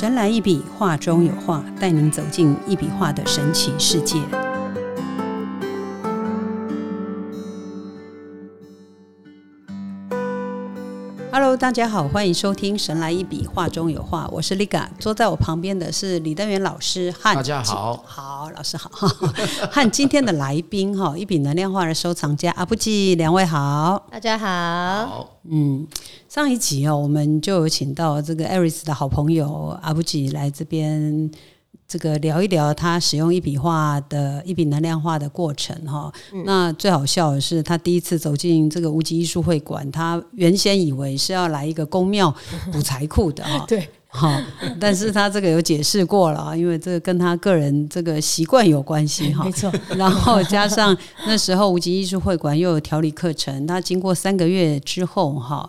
神来一笔，画中有画，带您走进一笔画的神奇世界。Hello，大家好，欢迎收听《神来一笔，画中有画》，我是 Liga，坐在我旁边的是李登元老师和大家好，好老师好，和今天的来宾哈，一笔能量画的收藏家阿布吉，两位好，大家好，好，嗯，上一集哦，我们就有请到这个 Aris 的好朋友阿布吉来这边，这个聊一聊他使用一笔画的一笔能量画的过程哈。那最好笑的是，他第一次走进这个无极艺术会馆，他原先以为是要来一个宫庙补财库的哈。对，好，但是他这个有解释过了啊，因为这个跟他个人这个习惯有关系哈。没错，然后加上那时候无极艺术会馆又有调理课程，他经过三个月之后哈，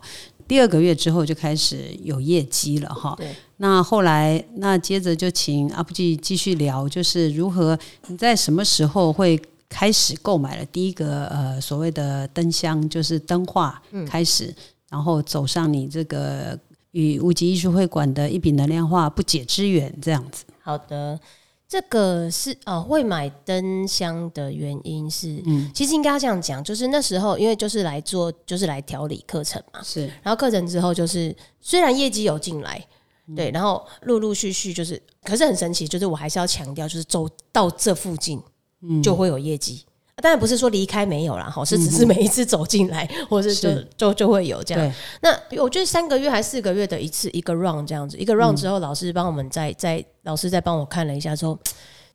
第二个月之后就开始有业绩了哈。对，那后来那接着就请阿布吉继续聊，就是如何你在什么时候会开始购买了第一个呃所谓的灯箱，就是灯画开始，然后走上你这个与无极艺术会馆的一笔能量画不解之缘这样子。好的，这个是呃会买灯箱的原因是，嗯，其实应该要这样讲，就是那时候因为就是来做就是来调理课程嘛，是然后课程之后就是虽然业绩有进来。对，然后陆陆续续就是，可是很神奇，就是我还是要强调，就是走到这附近，就会有业绩。当然不是说离开没有啦，哈，是只是每一次走进来，或是就就就会有这样。那我觉得三个月还四个月的一次一个 round 这样子，一个 round 之后，老师帮我们再再老师再帮我看了一下之后，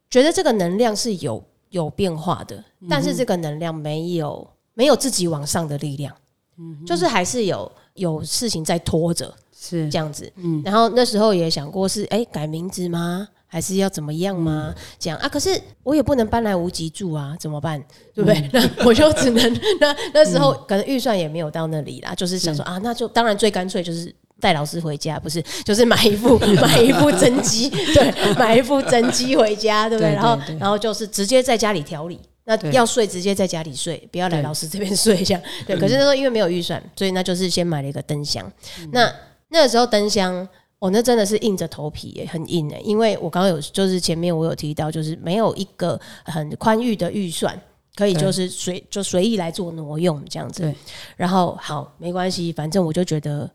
觉得这个能量是有有变化的，但是这个能量没有没有自己往上的力量，就是还是有有事情在拖着是这样子。然后那时候也想过是哎、改名字吗？还是要怎么样吗？这样啊，可是我也不能搬来无极住啊，怎么办？对不对？那我就只能 那那时候可能预算也没有到那里啦，就是想说啊，那就当然最干脆就是带老师回家，不是 就是买一副买一副真机，对，买一副真机回家，对不对？然后然后就是直接在家里调理。那要睡直接在家里睡，不要来老师这边睡，这样对。可是那时候因为没有预算，所以那就是先买了一个灯箱。那那个时候灯箱，哦，那真的是硬着头皮耶，很硬诶。因为我刚刚有就是前面我有提到，就是没有一个很宽裕的预算，可以就是随就随意来做挪用这样子。然后好没关系，反正我就觉得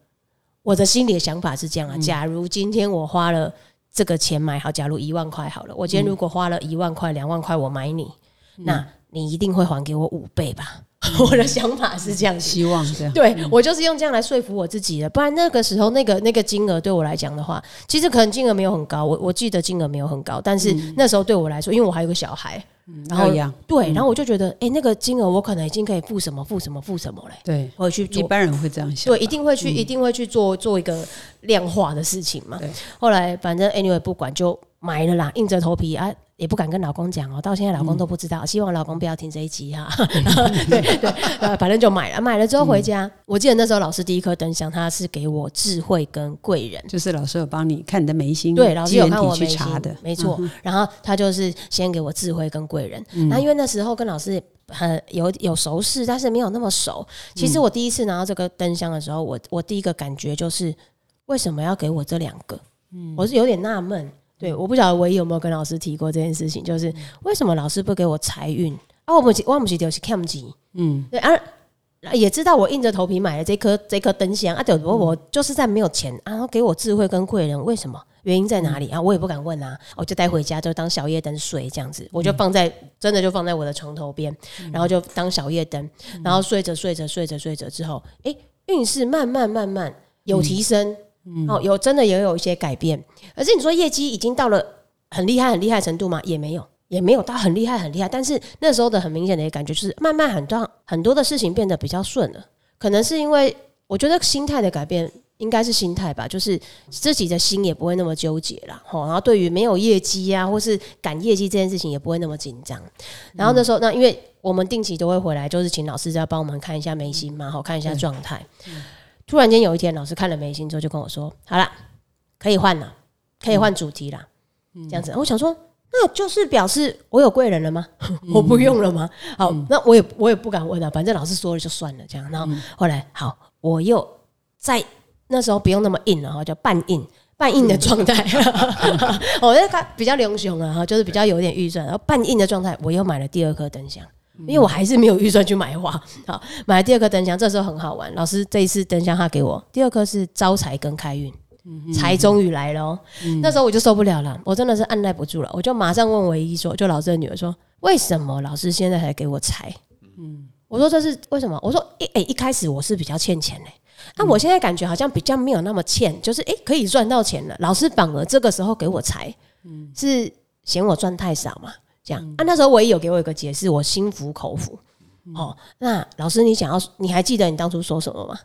我的心里的想法是这样啊。假如今天我花了这个钱买好，假如一万块好了，我今天如果花了一万块、两万块，我买你，那你一定会还给我五倍吧？我的想法是这样。希望这样。对我就是用这样来说服我自己的，不然那个时候那个那个金额对我来讲的话，其实可能金额没有很高，我我记得金额没有很高，但是那时候对我来说，因为我还有个小孩，然后对，然后我就觉得，哎、那个金额我可能已经可以付什么付什么付什么嘞，对，我去做。一般人会这样想。对，一定会去，一定会去做做一个量化的事情嘛对。后来反正 anyway 不管就买了啦，硬着头皮啊，也不敢跟老公讲哦，到现在老公都不知道，希望老公不要听这一集哈。对对，呃，反正就买了，买了之后回家，我记得那时候老师第一颗灯箱，他是给我智慧跟贵人。就是老师有帮你看你的眉心，对，老师有机缘体去看我眉心查的，没错。然后他就是先给我智慧跟贵人，那、因为那时候跟老师很有有熟识，但是没有那么熟。其实我第一次拿到这个灯箱的时候，我我第一个感觉就是为什么要给我这两个？我是有点纳闷。对，我不晓得唯一有没有跟老师提过这件事情，就是为什么老师不给我财运？啊？我不是我不是就是看钱，嗯，对啊。也知道我硬着头皮买了这颗这颗灯箱啊，对我我就是在没有钱啊，然后给我智慧跟贵人，为什么？原因在哪里？啊？我也不敢问啊，我就带回家就当小夜灯睡这样子，我就放在真的就放在我的床头边，然后就当小夜灯，然后睡着睡着睡着睡着之后，诶，运势慢慢慢慢有提升，哦，有真的也有一些改变，可是你说业绩已经到了很厉害很厉害程度吗？也没有。也没有到很厉害很厉害，但是那时候的很明显的一个感觉就是，慢慢很多很多的事情变得比较顺了。可能是因为我觉得心态的改变，应该是心态吧，就是自己的心也不会那么纠结了。吼，然后对于没有业绩啊，或是赶业绩这件事情，也不会那么紧张。然后那时候，那因为我们定期都会回来，就是请老师再帮我们看一下眉心嘛，好看一下状态。突然间有一天，老师看了眉心之后，就跟我说：“好了，可以换了，可以换主题啦。这样子，我想说。那就是表示我有贵人了吗？我不用了吗？好，那我也我也不敢问啊，反正老师说了就算了，这样。然后后来好，我又在那时候不用那么硬了哈，叫半硬。半硬的状态，我觉得他比较流雄啊，哈，就是比较有点预算，然后半硬的状态，我又买了第二颗灯箱，因为我还是没有预算去买花，好，买了第二颗灯箱，这时候很好玩。老师这一次灯箱他给我第二颗是招财跟开运，财终于来了哦。那时候我就受不了了，我真的是按耐不住了，我就马上问唯一说，就老师的女儿说，为什么老师现在才给我财？嗯，我说这是为什么？我说一诶，一开始我是比较欠钱嘞。那我现在感觉好像比较没有那么欠，就是诶可以赚到钱了。老师反而这个时候给我财，嗯是嫌我赚太少嘛？这样啊，那时候唯一有给我一个解释，我心服口服。哦，那老师你想要，你还记得你当初说什么吗？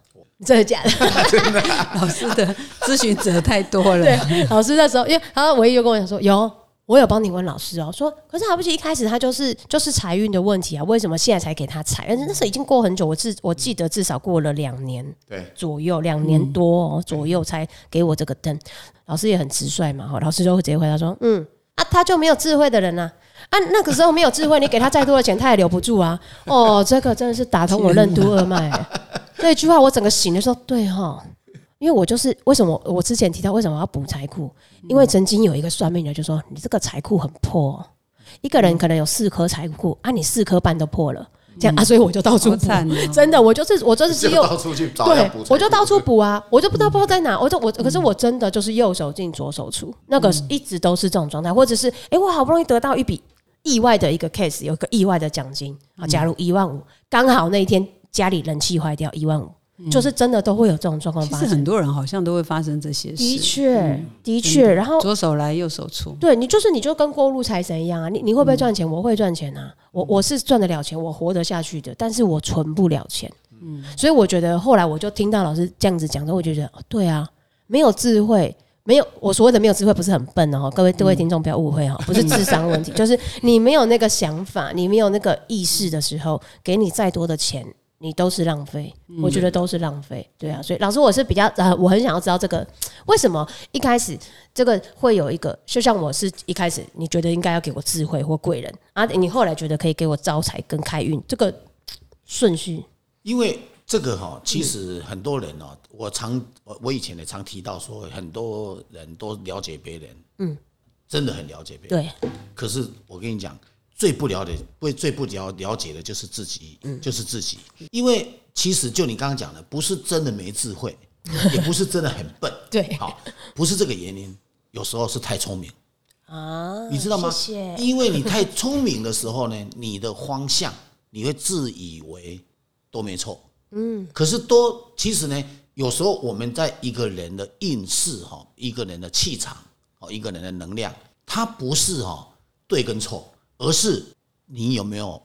真的假的？老师的咨询者太多了。对，老师那时候，因为他唯一就跟我讲说有。我有帮你问老师哦，说可是还不是一开始他就是就是财运的问题啊？为什么现在才给他财？但是那时候已经过很久，我至我记得至少过了两年对左右，两年多左右才给我这个灯。老师也很直率嘛，哈，老师就会直接回答说：“嗯啊，他就没有智慧的人呐，啊，那个时候没有智慧，你给他再多的钱，他也留不住啊。”哦，这个真的是打通我任督二脉。这一句话我整个醒的时候，对哈。因为我就是为什么我之前提到为什么要补财库，因为曾经有一个算命的就说你这个财库很破，一个人可能有四颗财库啊，你四颗半都破了，这样啊，所以我就到处补，真的，我就是我就是右到处去找，对，我就到处补啊，我就不知道不知道在哪，我就我可是我真的就是右手进左手出，那个一直都是这种状态，或者是哎，我好不容易得到一笔意外的一个 case，有个意外的奖金啊，假如一万五，刚好那一天家里冷气坏掉一万五。就是真的都会有这种状况发生，很多人好像都会发生这些事。的确，的确，然后左手来右手出，对你就是你就跟过路财神一样啊！你你会不会赚钱？我会赚钱啊！我我是赚得了钱，我活得下去的，但是我存不了钱。嗯，所以我觉得后来我就听到老师这样子讲之后，我觉得对啊，没有智慧，没有我所谓的没有智慧，不是很笨哦，各位各位听众不要误会哈，不是智商问题，就是你没有那个想法，你没有那个意识的时候，给你再多的钱。你都是浪费，我觉得都是浪费，对啊，所以老师我是比较呃，我很想要知道这个为什么一开始这个会有一个，就像我是一开始你觉得应该要给我智慧或贵人啊，你后来觉得可以给我招财跟开运这个顺序，因为这个哈，其实很多人哦，我常我我以前也常提到说，很多人都了解别人，嗯，真的很了解别人，对，可是我跟你讲。最不了解、最最不了了解的就是自己，就是自己。因为其实就你刚刚讲的，不是真的没智慧，也不是真的很笨，对，好，不是这个原因。有时候是太聪明啊，你知道吗？谢谢。因为你太聪明的时候呢，你的方向你会自以为都没错，嗯。可是多其实呢，有时候我们在一个人的运势哈，一个人的气场哦，一个人的能量，它不是哈对跟错。而是你有没有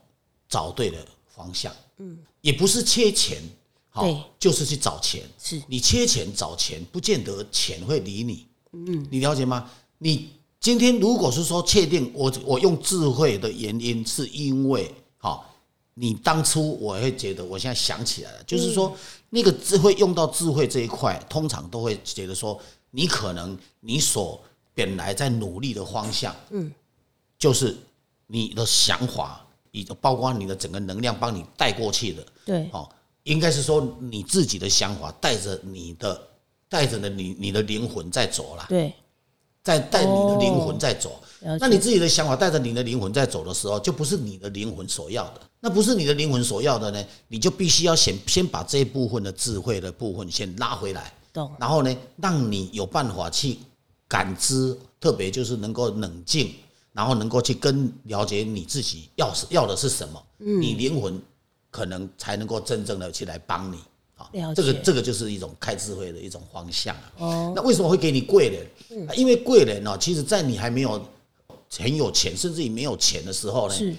找对了方向？嗯，也不是缺钱，好，就是去找钱。是你缺钱找钱，不见得钱会理你。嗯，你了解吗？你今天如果是说确定我我用智慧的原因，是因为好，你当初我会觉得，我现在想起来了，就是说那个智慧用到智慧这一块，通常都会觉得说，你可能你所本来在努力的方向，嗯，就是。你的想法，以包括你的整个能量帮你带过去的，对，哦，应该是说你自己的想法带着你的，带着的你你的灵魂在走了，对，在带你的灵魂在走，那你自己的想法带着你的灵魂在走的时候，就不是你的灵魂所要的，那不是你的灵魂所要的呢，你就必须要先先把这一部分的智慧的部分先拉回来，懂，然后呢，让你有办法去感知，特别就是能够冷静。然后能够去跟了解你自己要是要的是什么，你灵魂可能才能够真正的去来帮你啊。这个这个就是一种开智慧的一种方向啊。哦，那为什么会给你贵人？因为贵人呢，其实在你还没有很有钱，甚至于没有钱的时候呢，是，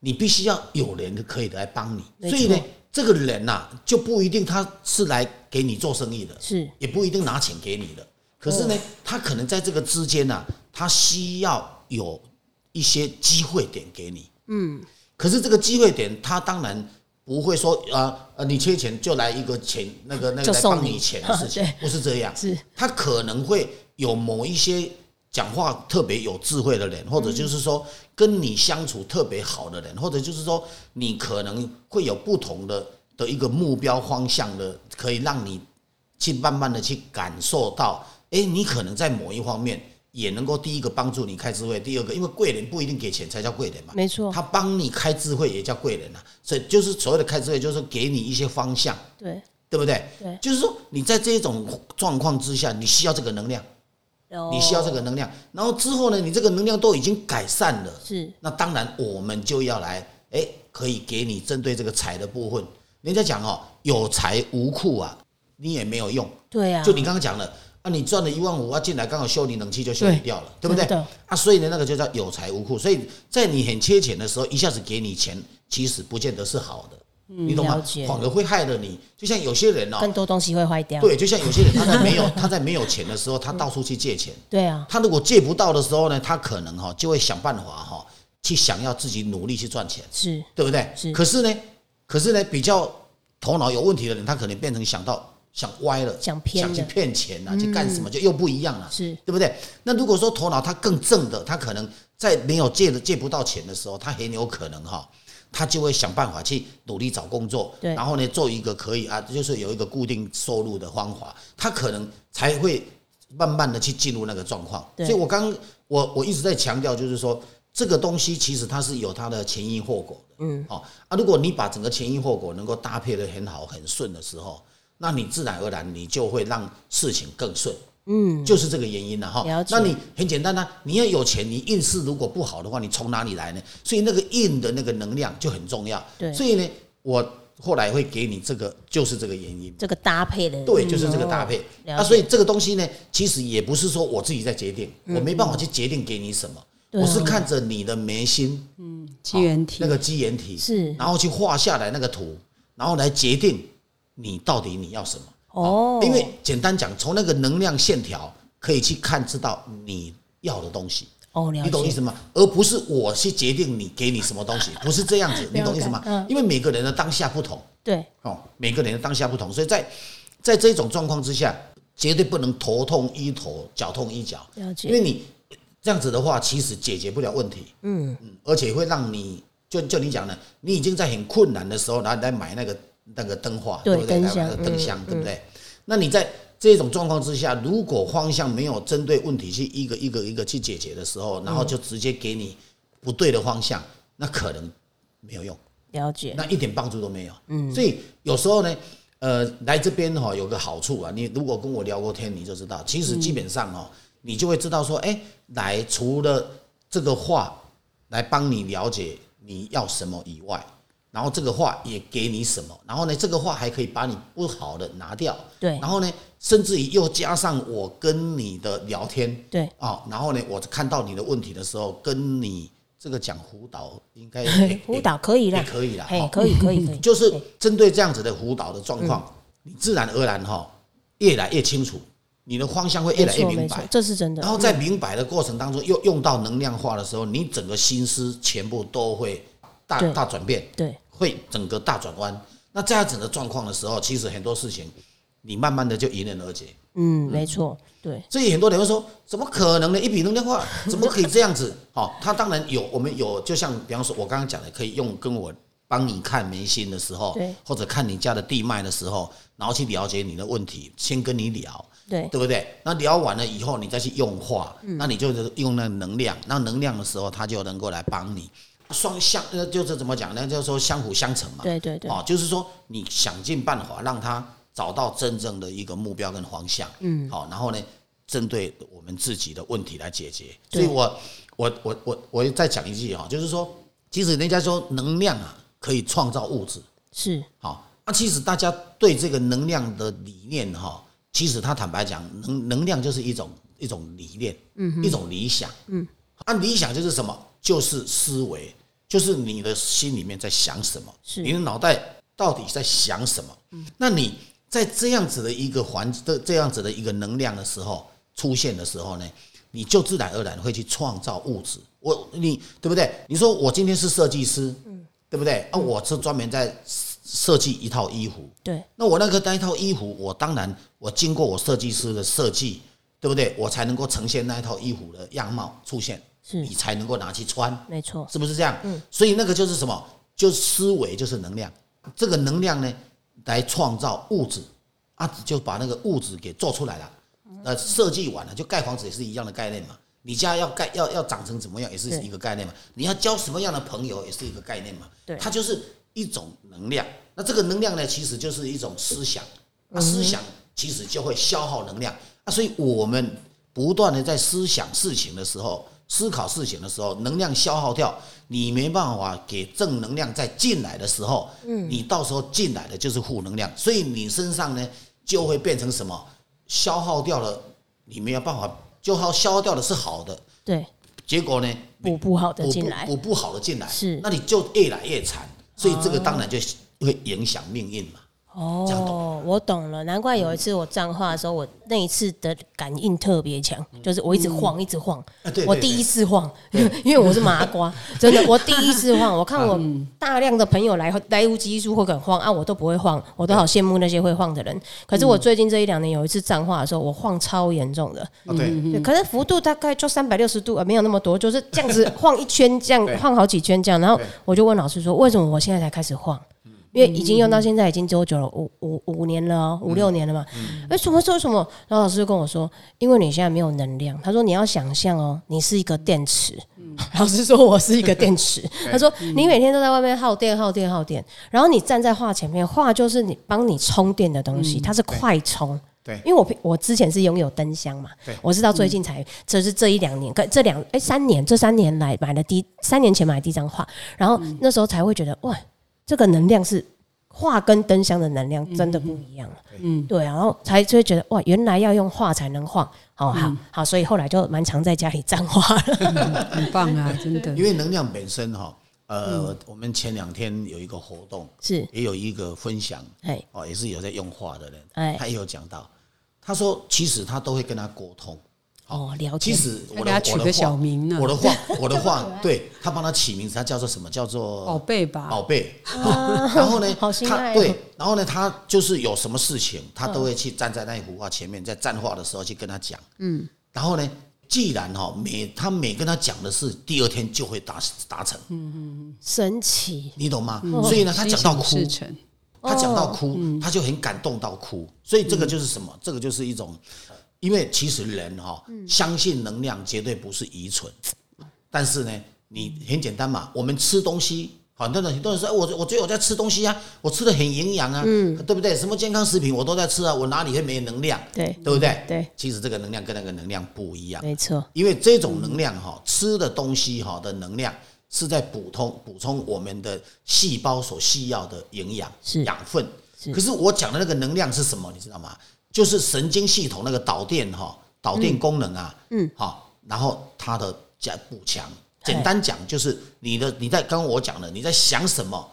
你必须要有人可以来帮你。所以呢，这个人呐，就不一定他是来给你做生意的，是，也不一定拿钱给你的。可是呢，他可能在这个之间呢，他需要有。一些机会点给你，嗯，可是这个机会点，他当然不会说啊呃，你缺钱就来一个钱那个那个来帮你钱的事情，不是这样，是，他可能会有某一些讲话特别有智慧的人，或者就是说跟你相处特别好的人，或者就是说你可能会有不同的的一个目标方向的，可以让你去慢慢的去感受到哎，你可能在某一方面也能够第一个帮助你开智慧，第二个，因为贵人不一定给钱才叫贵人嘛，没错，他帮你开智慧也叫贵人啊，所以就是所谓的开智慧，就是给你一些方向，对。对不对？对，就是说你在这种状况之下，你需要这个能量，你需要这个能量，然后之后呢，你这个能量都已经改善了，是。那当然我们就要来，哎，可以给你针对这个财的部分，人家讲哦，有财无库啊，你也没有用，对啊，就你刚刚讲的。啊，你赚了一万五啊，进来刚好修理冷气就修理掉了，对不对？啊，所以呢，那个就叫有财无库。所以在你很缺钱的时候，一下子给你钱，其实不见得是好的，你懂吗？反而会害了你。就像有些人哦，更多东西会坏掉。对，就像有些人他在没有 他在没有钱的时候，他到处去借钱。对啊，他如果借不到的时候呢，他可能哈就会想办法哈去想要自己努力去赚钱，是对不对？是可是呢，可是呢，比较头脑有问题的人，他可能变成想到想歪了，想偏想去骗钱啊，去干什么就又不一样了，是对不对？那如果说头脑他更正的，他可能在没有借的借不到钱的时候，他很有可能哈。他就会想办法去努力找工作，对然后呢，做一个可以啊，就是有一个固定收入的方法，他可能才会慢慢的去进入那个状况。所以我刚我我一直在强调，就是说这个东西其实它是有它的前因后果的。嗯，好啊，如果你把整个前因后果能够搭配的很好很顺的时候，那你自然而然你就会让事情更顺。嗯，就是这个原因了哈。那你很简单呐、你要有钱，你运势如果不好的话，你从哪里来呢？所以那个运的那个能量就很重要。对。所以呢，我后来会给你这个，就是这个原因。这个搭配的，对，嗯。就是这个搭配。了解。啊，所以这个东西呢，其实也不是说我自己在决定，我没办法去决定给你什么，我是看着你的眉心嗯机缘体。那个基缘体，是。然后去画下来那个图，然后来决定你到底你要什么。哦，因为简单讲，从那个能量线条可以去看知道你要的东西。哦，你懂意思吗？而不是我去决定你给你什么东西，不是这样子，你懂意思吗？嗯。因为每个人的当下不同。对，哦，每个人的当下不同，所以在在这种状况之下，绝对不能头痛医头，脚痛医脚，因为你这样子的话，其实解决不了问题，嗯。嗯，而且会让你就就你讲的，你已经在很困难的时候，然后来买那个那个灯画，对不对？那个灯箱，对不对？那你在这种状况之下，如果方向没有针对问题去一个一个一个去解决的时候，然后就直接给你不对的方向，那可能没有用，了解，那一点帮助都没有。嗯，所以有时候呢，呃，来这边哈、有个好处啊，你如果跟我聊过天，你就知道，其实基本上哦，你就会知道说，哎，来除了这个话来帮你了解你要什么以外，然后这个话也给你什么，然后呢，这个话还可以把你不好的拿掉，对。然后呢，甚至于又加上我跟你的聊天，对，啊、然后呢，我看到你的问题的时候，跟你这个讲辅导应该 辅导可以也啦，可以啦，嘿，哈可以，可以，可以，就是针对这样子的辅导的状况，你自然而然哈越来越清楚，你的方向会越，来越明白，。这是真的。然。后在明白的过程当中，又用到能量化的时候，你整个心思全部都会大大转变，对，会整个大转弯。那这样子的状况的时候，其实很多事情你慢慢的就迎刃而解。嗯，没错，对，所以很多人会说，怎么可能呢？一笔能量化怎么可以这样子？好、他当然有，我们有，就像比方说，我刚刚讲的，可以用跟我帮你看眉心的时候对，或者看你家的地脉的时候，然后去了解你的问题，先跟你聊，对，对不对？那聊完了以后，你再去用化，那你就是用那能量，那能量的时候，他就能够来帮你。双相呃，就是怎么讲呢？就是说相辅相成嘛。对，对，对，哦，就是说你想尽办法让他找到真正的一个目标跟方向，嗯，好，然后呢，针对我们自己的问题来解决。所以我我我我我再讲一句哈，就是说，其实人家说能量啊可以创造物质，是，好，那其实大家对这个能量的理念哈，其实他坦白讲，能能量就是一种一种理念，嗯，一种理想，嗯，啊，理想就是什么？就是思维，就是你的心里面在想什么，是你的脑袋到底在想什么？嗯，那你在这样子的一个环的这样子的一个能量的时候出现的时候呢，你就自然而然会去创造物质。我你对不对？你说我今天是设计师，嗯，对不对？啊，我是专门在设计一套衣服，对，那我那个那一套衣服，我当然我经过我设计师的设计，对不对？我才能够呈现那一套衣服的样貌出现，是你才能够拿去穿，没错，是不是这样？嗯，所以那个就是什么？就是思维，就是能量。这个能量呢，来创造物质，啊，就把那个物质给做出来了。呃设计完了，就盖房子也是一样的概念嘛。你家要盖要要长成怎么样，也是一个概念嘛。你要交什么样的朋友，也是一个概念嘛。对它就是一种能量。那这个能量呢，其实就是一种思想。那思想其实就会消耗能量那，所以我们不断的在思想事情的时候，思考事情的时候，能量消耗掉，你没办法给正能量再进来的时候，嗯，你到时候进来的就是负能量，所以你身上呢就会变成什么？消耗掉了，你没有办法，就好消耗掉的是好的，对，结果呢补不好的补进来。补，补不好的进来，是。那你就越来越惨，所以这个当然就会影响命运嘛。哦，我懂了，难怪有一次我脏话的时候，我那一次的感应特别强，就是我一直晃，一直晃。我第一次晃，因为我是麻瓜，真的，我第一次晃，我看我大量的朋友来来无基数会很晃啊，我都不会晃，我都好羡慕那些会晃的人。可是我最近这一两年有一次脏话的时候，我晃超严重的，啊，对，可是幅度大概就三百六十度啊，没有那么多，就是这样子晃一圈，这样晃好几圈这样。然后我就问老师说，为什么我现在才开始晃？因为已经用到现在已经多久了？五五五年了哦，五六年了嘛。哎，什么时候什么？然后老师就跟我说，因为你现在没有能量。他说你要想象哦，你是一个电池。老师说我是一个电池。他说你每天都在外面耗电、耗电、耗电，然后你站在画前面，画就是你帮你充电的东西，它是快充。对因为我我之前是拥有灯箱嘛对，我是到最近才，这是这一两年，跟这两哎三年，这三年来买了第三年前买的第一张画，然后那时候才会觉得哇，这个能量是画跟灯箱的能量真的不一样。了，嗯，对啊，然后才就会觉得哇，原来要用画才能画，好好好，所以后来就蛮常在家里站画了，很棒啊，真的。因。为能量本身哈，呃，我们前两天有一个活动，是。也有一个分享，哎。哦，也是有在用画的人，哎。他也有讲到，他说其实他都会跟他沟通。哦了解其，实我的我的给他取个小名呢？我的画，我的画，对他帮他起名字，他叫做什么？叫做宝贝吧，宝贝。好 然后呢，他对，然后呢，他就是有什么事情，他都会去站在那一幅画前面，在站画的时候去跟他讲。嗯，然后呢，既然哈每他每跟他讲的事，第二天就会达达成，嗯嗯神奇，你懂吗？所以呢，他讲到哭他讲到哦。哭，他就很感动到哭，所以这个就是什么？这个就是一种，因为其实人哈、相信能量绝对不是愚蠢，但是呢，你很简单嘛，我们吃东西。很多人很多人说，哎我我觉得我在吃东西啊，我吃的很营养啊，嗯对不对？什么健康食品我都在吃啊，我哪里会没能量？对对不对？对，其实这个能量跟那个能量不一样，没错，因为这种能量哈，吃的东西哈的能量是在补充补充我们的细胞所需要的营养是养分是。可是我讲的那个能量是什么？你知道吗？就是神经系统那个导电哈，导电功能啊，嗯，好，然后它的加补强。简单讲就是你的你在刚刚我讲的你在想什么，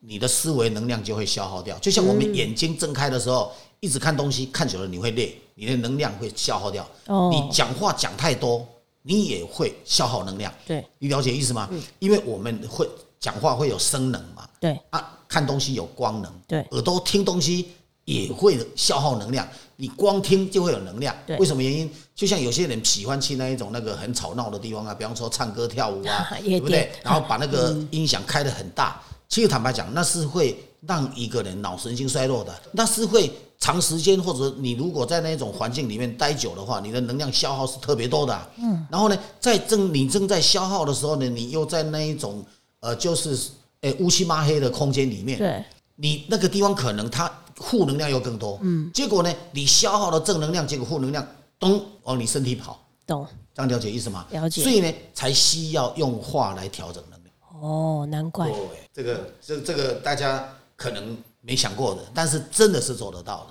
你的思维能量就会消耗掉。就像我们眼睛睁开的时候，一直看东西看久了你会累，你的能量会消耗掉。哦你讲话讲太多，你也会消耗能量。对你了解意思吗？因为我们会讲话会有声能嘛，对啊，看东西有光能，对耳朵听东西也会消耗能量。你光听就会有能量。对，为什么原因？就像有些人喜欢去那一种那个很吵闹的地方啊，比方说唱歌跳舞啊，对不对？然后把那个 音响开得很大，其实坦白讲，那是会让一个人脑神经衰弱的，那是会长时间或者你如果在那种环境里面待久的话，你的能量消耗是特别多的啊、嗯，然后呢，在正你正在消耗的时候呢，你又在那一种呃，就是诶乌漆抹黑的空间里面，对。你那个地方可能它负能量又更多，嗯，结果呢，你消耗了正能量，结果负能量咚往你身体跑，懂。这样了解意思吗？了解。所以呢，才需要用话来调整能量。哦，难怪。对，这个这这个大家可能没想过的，但是真的是做得到的。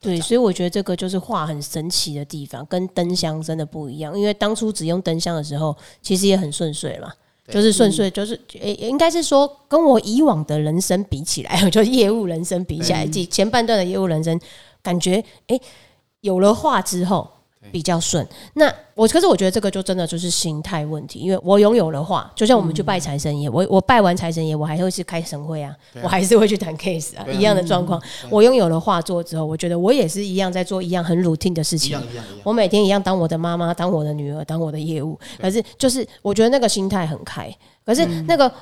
对，所以我觉得这个就是画很神奇的地方，跟灯箱真的不一样。因为当初只用灯箱的时候，其实也很顺遂嘛，就是顺遂，就是诶、应该是说跟我以往的人生比起来，就业务人生比起来，前前半段的业务人生，感觉诶、有了话之后比较顺。那我可是我觉得这个就真的就是心态问题，因为我拥有了画，就像我们去拜财神爷，我我拜完财神爷，我还会去开神会啊，我还是会去谈 case 啊，一样的状况。我拥有了画作之后，我觉得我也是一样在做一样很 routine 的事一情。我每天一样当我的妈妈，当我的女儿，当我的业务。可是就是我觉得那个心态很开，可是那个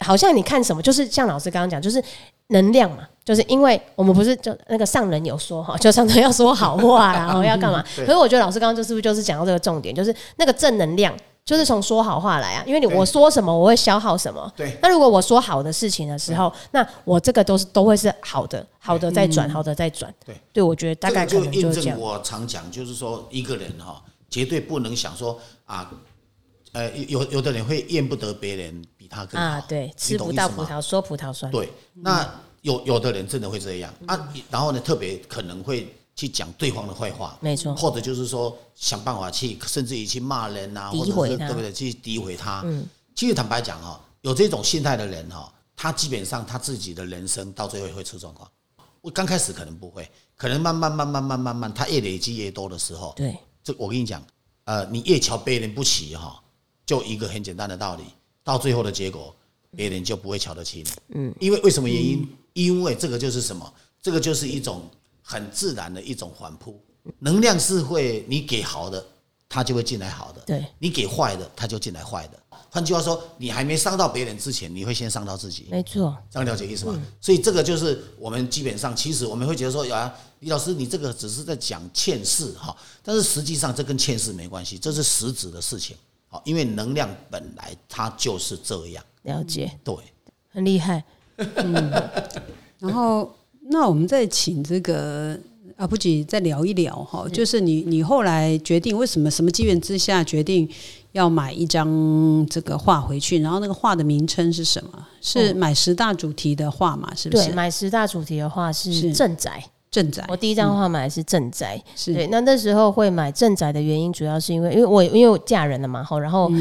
好像你看什么，就是像老师刚刚讲，就是能量嘛，就是因为我们不是就那个上人有说哈，就上人要说好话啦，然后要干嘛？可是我觉得老师刚刚就是不是就是讲到这个重点，就是那个正能量。就是从说好话来啊，因为你我说什么，我会消耗什么。对。那如果我说好的事情的时候，那我这个都是都会是好的，好的再转，好的再转。对。对，我觉得大概就印证我常讲，就是说一个人哈，绝对不能想说啊，呃，有有的人会怨不得别人比他更好。啊，对，吃不到葡萄说葡萄酸。对。那有有的人真的会这样啊，然后呢，特别可能会。去讲对方的坏话，没错，或者就是说想办法去，甚至于去骂人啊，诋毁他，对不对？去诋毁他。嗯，其实坦白讲哈，有这种心态的人哈，他基本上他自己的人生到最后会出状况。我刚开始可能不会，可能慢慢慢慢慢慢慢，他越累积越多的时候，对，这我跟你讲，呃，你越瞧别人不起哈，就一个很简单的道理，到最后的结果，别人就不会瞧得起你。嗯，因为为什么原因？因为这个就是什么？这个就是一种。很自然的一种反扑，能量是会你给好的，它就会进来好的；对你给坏的，它就进来坏的。换句话说，你还没伤到别人之前，你会先伤到自己。没错，这样了解意思吗？所以这个就是我们基本上，其实我们会觉得说，啊，李老师，你这个只是在讲欠事哈，但是实际上这跟欠事没关系，这是实质的事情。好，因为能量本来它就是这样。了解，对，很厉害。嗯，然后。那我们再请这个阿布吉再聊一聊哈，就是你你后来决定为什么什么机缘之下决定要买一张这个画回去，然后那个画的名称是什么？是买十大主题的画嘛？是不是？对，买十大主题的画是正宅。正宅。我第一张画买的是正宅。是对。那那时候会买正宅的原因，主要是因为因为我因为我嫁人了嘛，后然后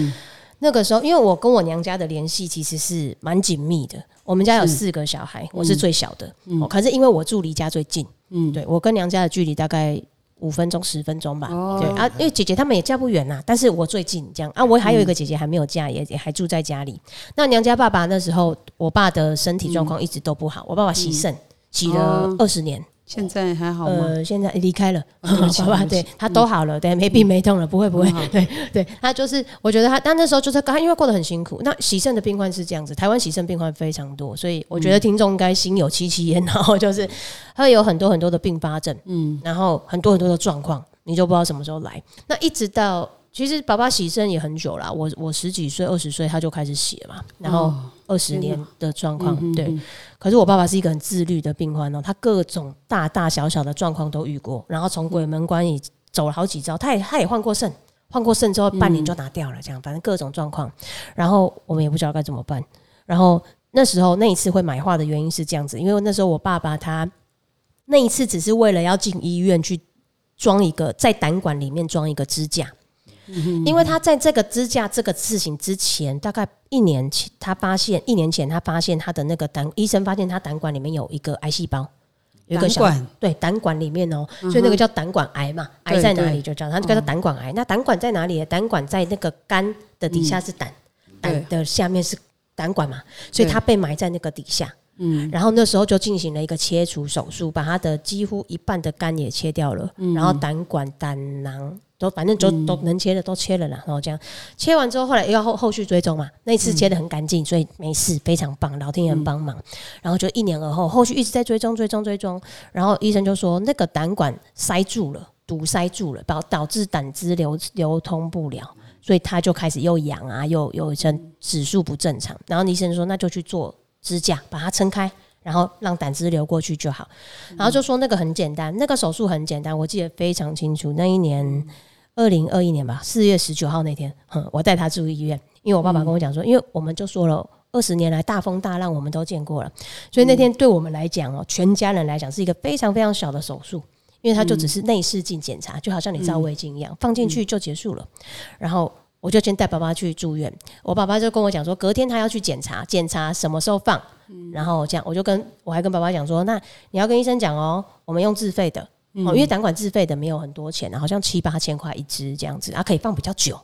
那个时候因为我跟我娘家的联系其实是蛮紧密的。我们家有四个小孩，我是最小的。哦，可是因为我住离家最近，嗯，对我跟娘家的距离大概五分钟、十分钟吧。对啊，因为姐姐他们也嫁不远呐，但是我最近这样啊。我还有一个姐姐还没有嫁，也也还住在家里。那娘家爸爸那时候，我爸的身体状况一直都不好，我爸爸洗肾洗了二十年。现在还好吗？呃，现在离开了，爸爸对他都好了，对，没病没痛了，不会不会，对对，他就是我觉得他，但那时候就是他因为过得很辛苦。那喜肾的病患是这样子，台湾喜肾病患非常多，所以我觉得听众应该心有戚戚焉，然后就是会有很多很多的并发症，嗯，然后很多很多的状况，你就不知道什么时候来。那一直到其实爸爸喜肾也很久了，我我十几岁二十岁他就开始洗了嘛，然后二十年的状况，对。可是我爸爸是一个很自律的病患哦，他各种大大小小的状况都遇过，然后从鬼门关也走了好几招，他也他也换过肾，换过肾之后半年就拿掉了，这样反正各种状况，然后我们也不知道该怎么办。然后那时候那一次会买画的原因是这样子，因为那时候我爸爸他那一次只是为了要进医院去装一个在胆管里面装一个支架。因为他在这个支架这个事情之前，大概一年前，他发现一年前他发现他的那个胆，医生发现他胆管里面有一个癌细胞，有一个小对胆管里面哦，所以那个叫胆管癌嘛，癌在哪里就叫它叫做胆管癌。那胆管在哪里？胆管在那个肝的底下是胆，胆的下面是胆管嘛，所以它被埋在那个底下。嗯，然后那时候就进行了一个切除手术，把他的几乎一半的肝也切掉了，然后胆管、胆囊。都反正就都能切的都切了啦，然后这样切完之后，后来又要后后续追踪嘛。那次切的很干净，所以没事，非常棒，老天爷帮忙。然后就一年而后，后续一直在追踪追踪追踪。然后医生就说那个胆管塞住了，堵塞住了，导导致胆汁流流通不了，所以他就开始又痒啊，又又成指数不正常。然后医生说那就去做支架，把它撑开。然后让胆汁流过去就好，然后就说那个很简单，那个手术很简单，我记得非常清楚。那一年二零二一年吧，四月十九号那天，哼，我带他住医院，因为我爸爸跟我讲说，因为我们就说了二十年来大风大浪我们都见过了，所以那天对我们来讲哦，全家人来讲是一个非常非常小的手术，因为他就只是内视镜检查，就好像你照胃镜一样，放进去就结束了，然后。我就先带爸爸去住院，我爸爸就跟我讲说，隔天他要去检查，检查什么时候放，然后这样，我就跟我还跟爸爸讲说，那你要跟医生讲哦，我们用自费的哦，因为胆管自费的没有很多钱，好像七八千块一支这样子，啊可以放比较久，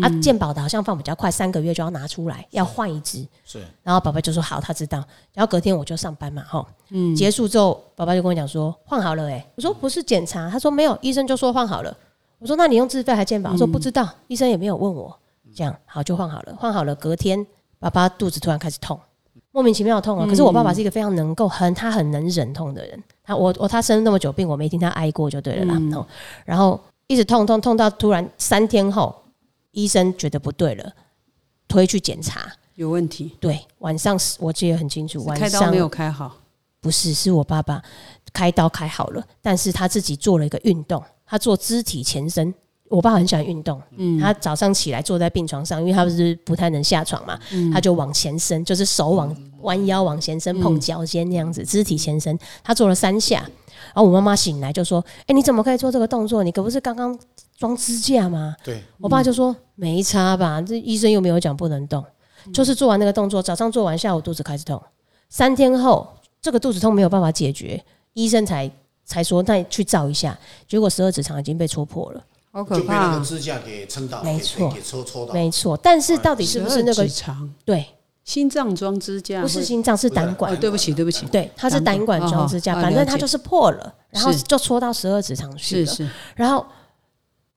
啊健保的好像放比较快，三个月就要拿出来，要换一支，是，然后爸爸就说好，他知道，然后隔天我就上班嘛，哈，嗯，结束之后，爸爸就跟我讲说换好了，哎，我说不是检查，他说没有，医生就说换好了。我说：“那你用自费还健保？”他说：“不知道，医生也没有问我。”这样好就换好了，换好了。隔天爸爸肚子突然开始痛，莫名其妙的痛啊。可是我爸爸是一个非常能够很他很能忍痛的人，他我我他生那么久病，我没听他挨过就对了啦。哦然后一直痛痛痛到突然三天后，医生觉得不对了，推去检查。有问题，对，晚上是我记得很清楚，晚上开刀没有开好，不是，是我爸爸开刀开好了，但是他自己做了一个运动，他做肢体前伸。我爸很喜欢运动，嗯，他早上起来坐在病床上，因为他不是不太能下床嘛，他就往前伸，就是手往弯腰往前伸，碰脚尖那样子，肢体前伸。他做了三下，然后我妈妈醒来就说：“哎、你怎么可以做这个动作？你可不是刚刚装支架吗？”对，我爸就说：“没差吧，这医生又没有讲不能动，就是做完那个动作，早上做完，下午肚子开始痛，三天后这个肚子痛没有办法解决，医生才才说那去照一下，结果十二指肠已经被戳破了，好可就被那怕个。支架给撑到，没错给抽抽到。没错。但是到底是不是那个12指肠对？心脏装支架？不是心脏，是胆管哦，。对不起，对不起，对，它是胆管装支架，反正它就是破了，然后就戳到十二指肠去了。是是，然后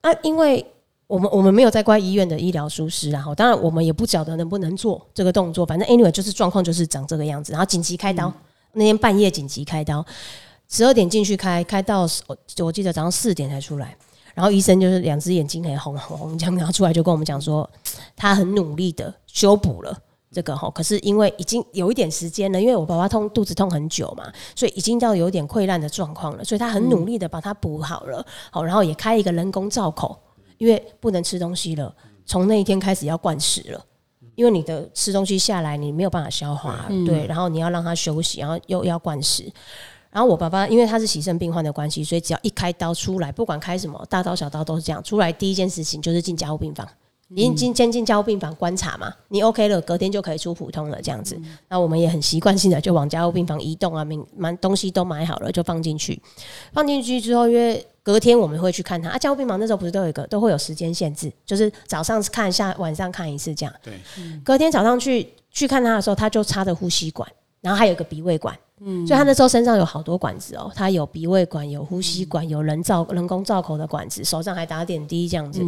啊，因为我们我们没有在怪医院的医疗疏失，然后当然我们也不晓得能不能做这个动作，反正 anyway 就是状况就是长这个样子，然后紧急开刀，那天半夜紧急开刀，十二点进去开，开到我我记得早上四点才出来。然后医生就是两只眼睛很红红红这样，然后出来就跟我们讲说，他很努力的修补了这个哈，可是因为已经有一点时间了，因为我爸爸痛肚子痛很久嘛，所以已经到有点溃烂的状况了，所以他很努力的把它补好了，好，然后也开一个人工造口，因为不能吃东西了，从那一天开始要灌食了。因为你的吃东西下来，你没有办法消化，对，然后你要让他休息，然后又要灌食。然后我爸爸因为他是洗肾病患的关系，所以只要一开刀出来，不管开什么大刀小刀都是这样，出来第一件事情就是进加护病房。你进先进加护病房观察嘛，你 OK 了，隔天就可以出普通了这样子。那我们也很习惯性的就往加护病房移动啊，买买东西都买好了就放进去。放进去之后，因为隔天我们会去看他啊，加护病房那时候不是都有一个都会有时间限制，就是早上看下，晚上看一次这样。对，隔天早上去去看他的时候，他就插着呼吸管，然后还有一个鼻胃管。嗯，所以他那时候身上有好多管子哦，他有鼻胃管，有呼吸管，有人造人工造口的管子，手上还打点滴这样子。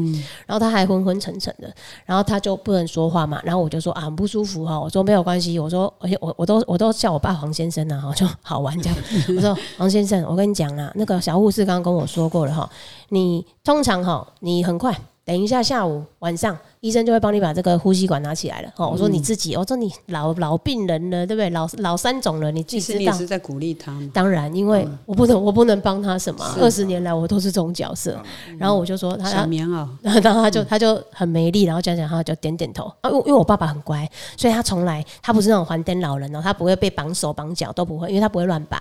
然后他还昏昏沉沉的，然后他就不能说话嘛，然后我就说啊很不舒服哈，我说没有关系，我说而且我我都我都叫我爸黄先生啊，哈就好玩这样。我说 黄先生，我跟你讲啦，那个小护士刚刚跟我说过了哈，你通常哈你很快。等一下，下午晚上医生就会帮你把这个呼吸管拿起来了。哦，我说你自己，我说你老老病人了，对不对？老老三种了，你自其己知道。实你也是在鼓励他嘛。当然，因为我不能，我不能帮他什么。二十年来，我都是这种角色。然后我就说他，小棉袄，然后 他就他就很没力，然后讲讲他就点点头。啊，因为因为我爸爸很乖，所以他从来他不是那种还灯老人哦，他不会被绑手绑脚都不会，因为他不会乱拔。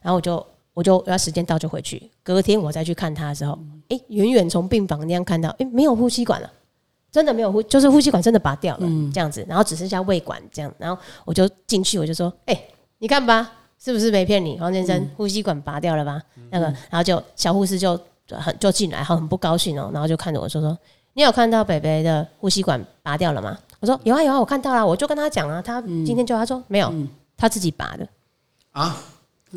然后我就我就要时间到就回去，隔天我再去看他的时候，诶，远远从病房那样看到，诶，没有呼吸管了。真的没有呼，就是呼吸管真的拔掉了，这样子，然后只剩下胃管这样，然后我就进去，我就说，哎、你看吧，是不是没骗你，黄先生，呼吸管拔掉了吧？那个，然后就小护士就很就进来，然后很不高兴哦，然后就看着我说说，你有看到北北的呼吸管拔掉了吗？我说有啊有啊，我看到了，我就跟他讲啊，他今天就他说没有，他自己拔的，啊，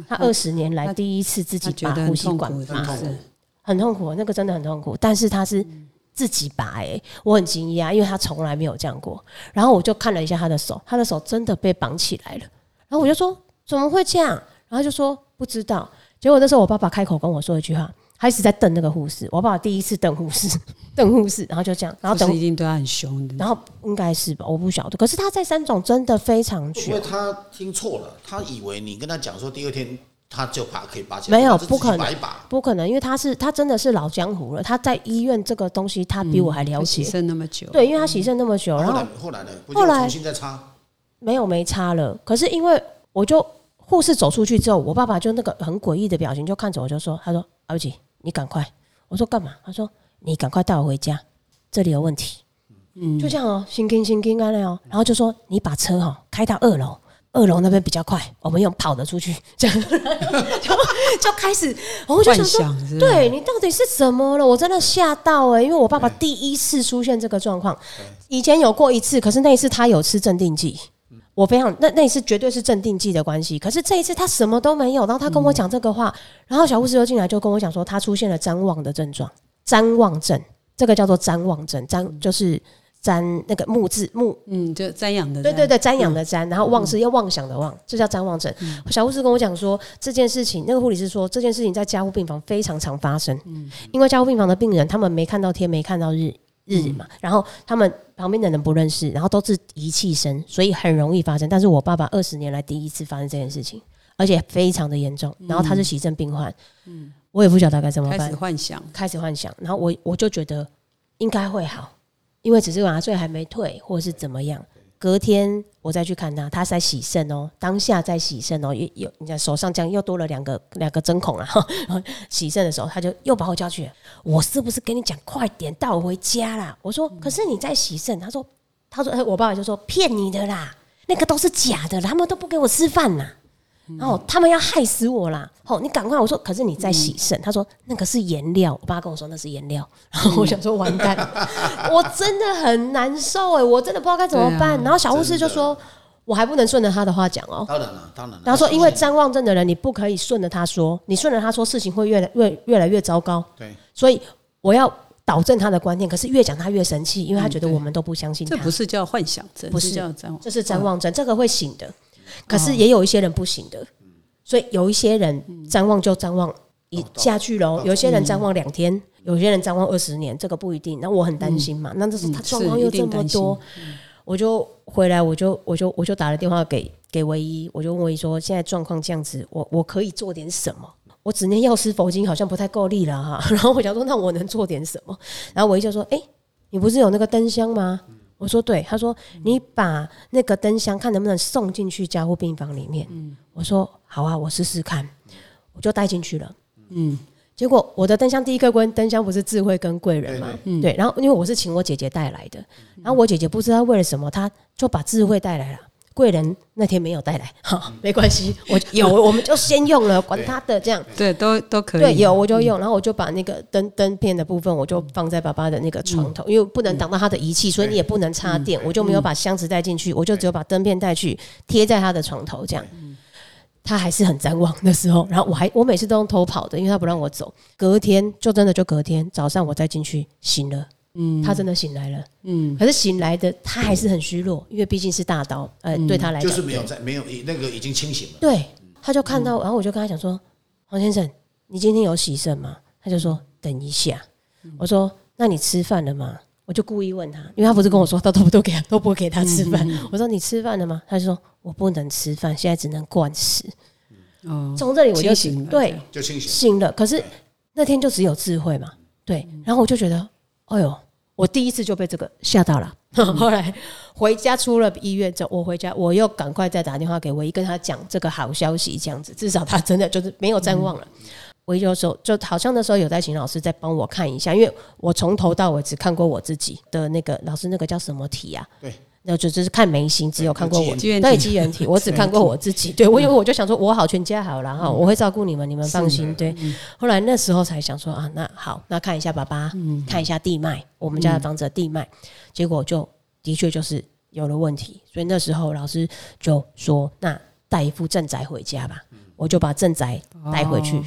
他二十年来第一次自己拔呼吸，管拔不是？很痛苦，那个真的很痛苦。但是他是自己拔、欸，我很惊讶，因为他从来没有这样过。然后我就看了一下他的手，他的手真的被绑起来了。然后我就说怎么会这样？然后就说不知道。结果那时候我爸爸开口跟我说一句话，他一直在瞪那个护士。我爸爸第一次瞪护士，瞪护士，然后就这样，然后等一定对他很凶的。然后应该是吧，我不晓得。可是他在三种真的非常会不会久，他听错了？他以为你跟他讲说第二天他就拔可以拔起来，没有不可能。不可能，因为他是他真的是老江湖了。他在医院这个东西，他比我还了解。肾那么久，对，因为他洗肾那么久，然后后来后来呢？后来重新再插？没有没插了。可是因为我就护士走出去之后，我爸爸就那个很诡异的表情，就看着我就说：“他说阿姐，你赶快。”我说干嘛？他说你赶快带我回家，这里有问题。嗯，就这样哦，心惊心惊啊那样，然后就说你把车哈、开到二楼。二楼那边比较快，我们用跑的出去，这样 就就开始，我就想说，是是对你到底是怎么了？我真的吓到哎、因为我爸爸第一次出现这个状况，以前有过一次，可是那一次他有吃镇定剂，我非常那那一次绝对是镇定剂的关系，可是这一次他什么都没有，然后他跟我讲这个话，然后小护士又进来就跟我讲说他出现了谵妄的症状，谵妄症，这个叫做谵妄症，谵就是瞻那个木字木，嗯，就瞻仰的，对对对，瞻仰的瞻，然后妄是要妄想的妄，这叫瞻望症。小护士跟我讲说这件事情，那个护理师说这件事情在加护病房非常常发生，因为加护病房的病人他们没看到天，没看到日。日嘛，然后他们旁边的人不认识，然后都是仪器声，所以很容易发生。但是我爸爸二十年来第一次发生这件事情，而且非常的严重。然后他是急症病患，嗯，我也不晓得该怎么办，开始幻想，开始幻想。然后我我就觉得应该会好，因为只是麻醉还没退，或者是怎么样。隔天我再去看他，他在洗肾哦，当下在洗肾哦，又又你看手上这样又多了两个两个针孔啊。洗肾的时候，他就又把我叫去，我是不是跟你讲快点带我回家啦？我说可是你在洗肾，他说他说我爸爸就说骗你的啦，那个都是假的，他们都不给我吃饭呐。然后他们要害死我啦！哦，你赶快！我说，可是你在洗肾。他说那个是颜料。我爸跟我说那是颜料。然后我想说完蛋，我真的很难受哎，我真的不知道该怎么办。然后小护士就说，我还不能顺着他的话讲哦。当然了，当然了。然后说，因为瞻望症的人，你不可以顺着他说，你顺着他说，事情会越来越越来越糟糕。对，所以我要导正他的观念。可是越讲他越生气，因为他觉得我们都不相信他。这不是叫幻想症，不是叫瞻望，这是瞻望症，这个会醒的。可是也有一些人不行的，所以有一些人瞻望就瞻望一下去喽。有些人瞻望两天，有些人瞻望二十年，这个不一定。那我很担心嘛，那这是他状况又这么多，我就回来，我就我就我就打了电话给给唯一，我就问唯一说，现在状况这样子，我我可以做点什么？我只念药师佛经好像不太够力了哈。然后我想说，那我能做点什么？然后唯一就说，哎，你不是有那个灯箱吗？我说对，他说你把那个灯箱看能不能送进去加护病房里面。我说好啊，我试试看，我就带进去了。嗯，结果我的灯箱第一个关灯箱不是智慧跟贵人嘛？对，然后因为我是请我姐姐带来的，然后我姐姐不知道为了什么，她就把智慧带来了。贵人那天没有带来，哈，没关系，我 有，我们就先用了，管他的，这样。对，都都可以。对，有我就用，然后我就把那个灯灯片的部分，我就放在爸爸的那个床头，因为不能挡到他的仪器，所以你也不能插电，我就没有把箱子带进去，我就只有把灯片带去贴在他的床头，这样。他还是很张望的时候，然后我还我每次都用偷跑的，因为他不让我走。隔天就真的就隔天早上我再进去醒了。嗯，他真的醒来了。嗯，可是醒来的他还是很虚弱，因为毕竟是大刀，呃，对他来讲就是没有在没有那个已经清醒了。对，他就看到，然后我就跟他讲说：“黄先生，你今天有洗肾吗？”他就说：“等一下。”我说：“那你吃饭了吗？”我就故意问他，因为他不是跟我说他都不都给他都不给他吃饭。我说：“你吃饭了吗？”他就说：“我不能吃饭，现在只能灌食。”哦，从这里我就醒，对，就清醒醒了。可是那天就只有智慧嘛，对。然后我就觉得，哎呦。我第一次就被这个吓到了，后来回家出了医院之后，我回家我又赶快再打电话给唯一，跟他讲这个好消息，这样子至少他真的就是没有再忘了。唯一就说，就好像那时候有在请老师再帮我看一下，因为我从头到尾只看过我自己的那个老师那个叫什么题啊？对。那就只是看眉形，只有看过我对机缘体，我只看过我自己。对我因为我就想说，我好全家好了哈，我会照顾你们，你们放心。对，后来那时候才想说啊，那好，那看一下爸爸，看一下地脉，我们家的房子的地脉，结果就的确就是有了问题。所以那时候老师就说，那带一副正宅回家吧，我就把正宅带回去，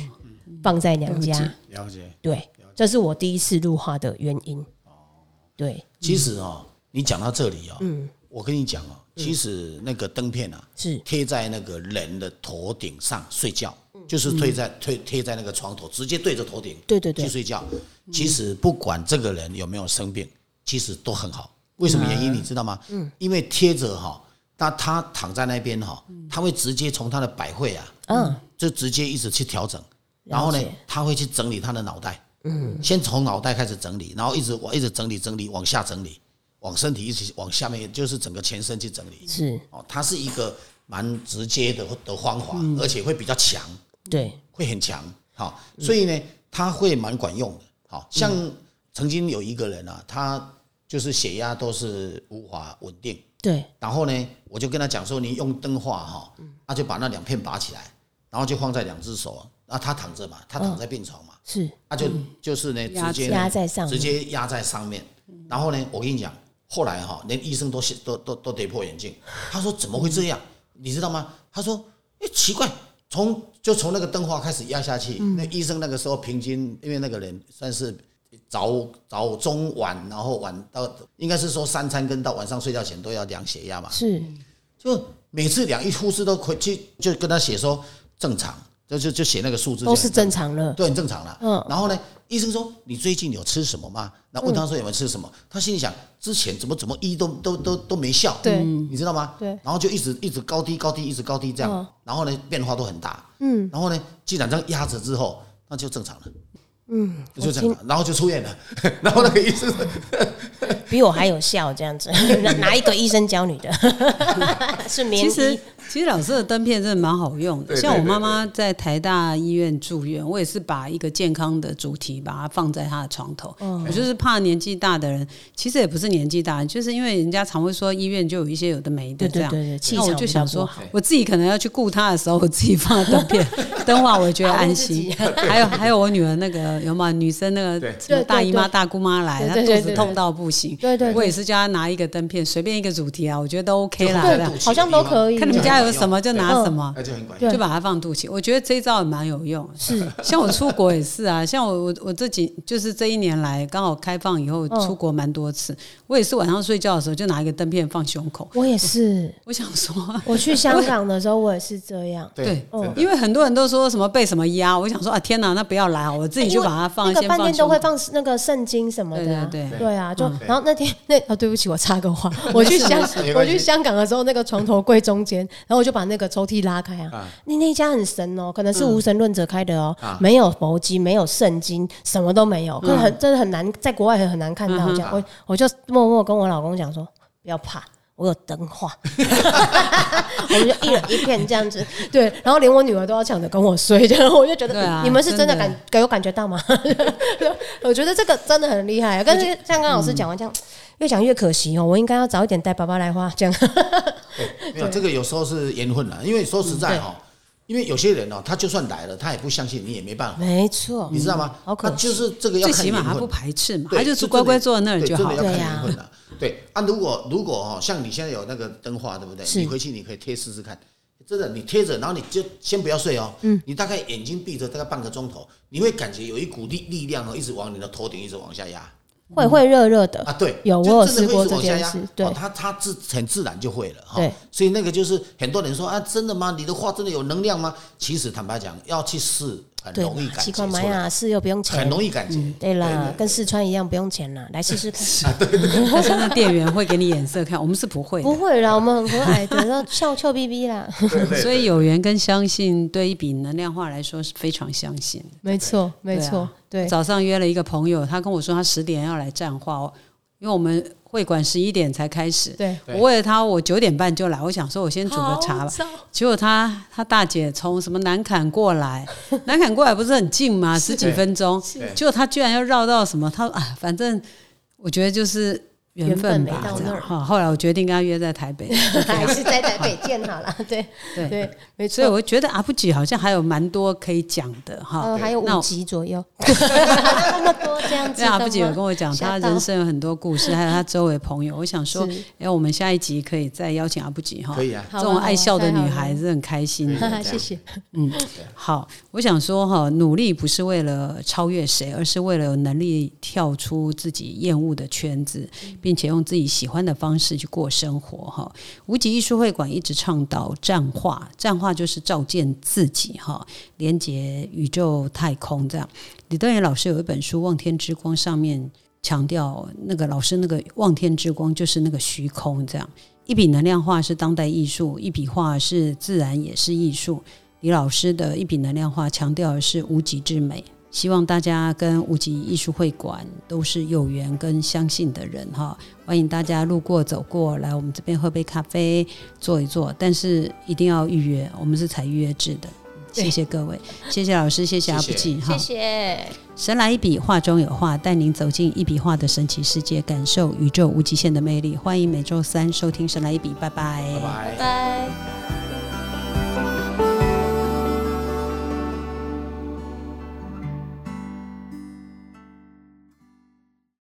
放在娘家。了解，对，这是我第一次入画的原因。对，其实哦。你讲到这里啊，嗯，我跟你讲哦，其实那个灯片啊，是。贴在那个人的头顶上睡觉，就是贴在贴贴在那个床头，直接对着头顶，对对对，去睡觉。其实不管这个人有没有生病，其实都很好。为什么原因你知道吗？嗯，因为贴着哈，那他躺在那边哈，他会直接从他的百会啊，嗯，就直接一直去调整，然后呢，他会去整理他的脑袋，嗯，先从脑袋开始整理，然后一直往一直整理整理往下整理。往身体一起往下面，就是整个全身去整理。是哦，它是一个蛮直接的的方法，而且会比较强。对，会很强。好，所以呢，它会蛮管用的。好像曾经有一个人啊，他就是血压都是无法稳定。对。然后呢，我就跟他讲说，你用灯画哈，他就把那两片拔起来，然后就放在两只手。那他躺着嘛，他躺在病床嘛，是，他就就是呢，直接压在上面，直接压在上面。然后呢，我跟你讲。后来哈，连医生都都都都跌破眼镜。他说：“怎么会这样？你知道吗？”他说：“哎，奇怪，从就从那个灯花开始压下去。那医生那个时候平均，因为那个人算是早早中晚，然后晚到应该是说三餐跟到晚上睡觉前都要量血压嘛，是就每次量，一护士都回去就跟他写说正常，就就就写那个数字都是正常的。对，很正常了。嗯然后呢，医生说你最近有吃什么吗？那问他说有没有吃什么？他心里想，之前怎么怎么医都都都都没效，对你知道吗？对然后就一直一直高低高低，一直高低这样，嗯然后呢变化都很大，嗯然后呢，既然这样压着之后，那就正常了，嗯，就这样，然后就出院了，然后那个医生 比我还有效，这样子。哪哪一个医生教你的？是棉其实医。其实老师的灯片真的蛮好用的，像我妈妈在台大医院住院，我也是把一个健康的主题把它放在她的床头。嗯我就是怕年纪大的人，其实也不是年纪大，就是因为人家常会说医院就有一些有的没的这样。对对对，那我就想说，我自己可能要去顾她的时候，我自己放灯片、灯话，我也觉得安心。还有还有我女儿那个有吗女生那个什么大姨妈、大姑妈来，她肚子痛到不行，对对对我也是叫她拿一个灯片，随便一个主题啊，我觉得都 OK 啦。好像都可以。看你们家有什么就拿嗯什么，那就很管用。就把它放肚脐。我觉得这一招也蛮有用。是，像我出国也是啊，像我我我这几就是这一年来刚好开放以后嗯。出国蛮多次，我也是晚上睡觉的时候就拿一个灯片放胸口。我也是。我想说，我去香港的时候，我也是这样。对因为很多人都说什么被什么压，我想说啊天哪，那不要来啊，我自己就把它放那个先饭店都会放那个圣经什么的啊。对对对。啊，就嗯然后那天那啊，对不起，我插个话，我去香我去香港的时候，那个床头柜中间，然后我就把那个抽屉拉开啊啊，那家很神哦，可能是无神论者开的哦啊，没有佛经，没有圣经，什么都没有，可是很真的很难，在国外很很难看到这样。我我就默默跟我老公讲说，不要怕。我有灯画，我们就一人一片这样子，对，然后连我女儿都要抢着跟我睡，然后我就觉得啊你们是真的感有感觉到吗？我觉得这个真的很厉害，但是像刚刚老师讲完这样，越讲越可惜哦，我应该要早一点带爸爸来花，这样对，没有这个有时候是缘分了，因为说实在哈，因为有些人哦，他就算来了，他也不相信，你也没办法，没错，你知道吗？好可他就是这个要最看缘分起码他不。排斥嘛，对他就是乖乖坐在那里就好对真的。要看对呀缘分了。对啊，如果如果哦，像你现在有那个灯画，对不对？你回去你可以贴试试看，真的，你贴着，然后你就先不要睡哦。嗯。你大概眼睛闭着大概半个钟头，你会感觉有一股力力量哦，一直往你的头顶一直往下压会会热热的啊。对，有就我有试过这件事，对哦它它自很自然就会了哈。对。所以那个就是很多人说啊，真的吗？你的话真的有能量吗？其实坦白讲，要去试很对容易，感奇觉出来，怪玛雅试又不用钱很，容易感觉。对啦，跟四川一样不用钱啦，来试试看。但是那店员会给你眼色看，我们是不会不。会啦，我们很和蔼的，然后笑笑眯眯啦。所以有缘跟相信，对一笔能量化来说是非常相信的。没错，没错对啊，对，早上约了一个朋友，他跟我说他十点要来站话，因为我们会馆十一点才开始。对，我为了他，我九点半就来，我想说我先煮个茶吧。结果他他大姐从什么南坎过来，南坎过来不是很近吗？十几分钟，结果他居然要绕到什么？他啊，反正我觉得就是缘分没到。那儿这样哈，后来我决定跟他约在台北，还是在台北见好了。对对对，没错。所以我觉得阿布吉好像还有蛮多可以讲的哈。呃，还有五集左右，那么多这样子。对阿布吉有跟我讲，他人生有很多故事，还有他周围朋友。我想说是，哎，我们下一集可以再邀请阿布吉哈。可以啊，这种爱笑的女孩是很开心的。对对谢嗯。好，我想说哈，努力不是为了超越谁，而是为了有能力跳出自己厌恶的圈子，并且用自己喜欢的方式去过生活哈。无极艺术会馆一直倡导站化，站化就是照见自己哈，连接宇宙太空这样。李德元老师有一本书《望天之光》，上面强调那个老师那个望天之光就是那个虚空这样。一笔能量画是当代艺术，一笔画是自然也是艺术。李老师的一笔能量画强调的是无极之美，希望大家跟无极艺术会馆都是有缘跟相信的人哈。欢迎大家路过走过来我们这边喝杯咖啡坐一坐，但是一定要预约，我们是采预约制的。谢谢各位，谢谢老师，谢谢阿谢谢布记哈谢。谢。神来一笔，画中有画，带您走进一笔画的神奇世界，感受宇宙无极限的魅力。欢迎每周三收听《神来一笔》，拜拜拜拜。拜。